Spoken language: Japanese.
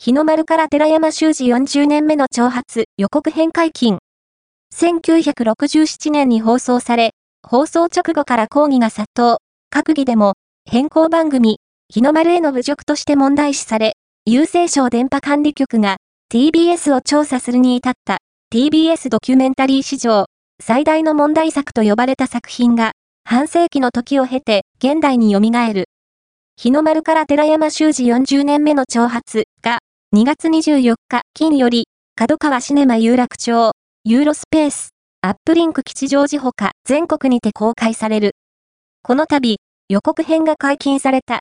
日の丸から寺山修司40年目の挑発予告編解禁。1967年に放送され、放送直後から抗議が殺到。閣議でも、変更番組、日の丸への侮辱として問題視され、郵政省電波管理局が TBS を調査するに至った TBS ドキュメンタリー史上最大の問題作と呼ばれた作品が半世紀の時を経て現代に蘇る。日の丸から寺山修司40年目の挑発が2月24日金より角川シネマ有楽町ユーロスペースアップリンク吉祥寺ほか全国にて公開される。この度予告編が解禁された